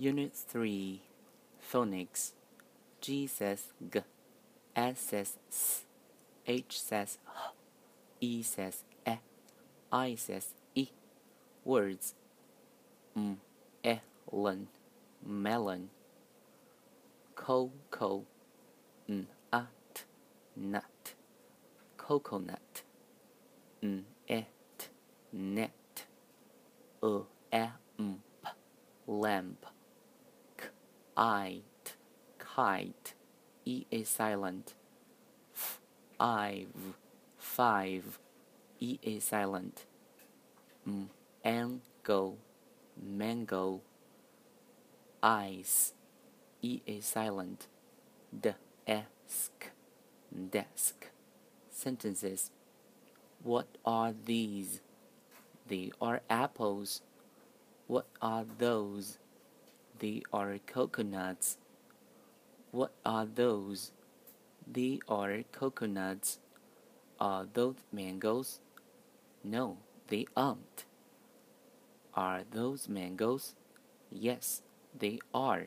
Unit 3 Phonics. G says G, S says S, H says H, E says E, I says I. Words. M, elon, melon, cocoa, n, at, nut, coconut, net, e, amp, lamp kite, kite, e is silent, five, five, e is silent, M mango, mango, ice, e is silent, desk, desk. Sentences. What are these? They are apples. What are those? They are coconuts. What are those? They are coconuts. Are those mangoes? No, they aren't. Are those mangoes? Yes, they are.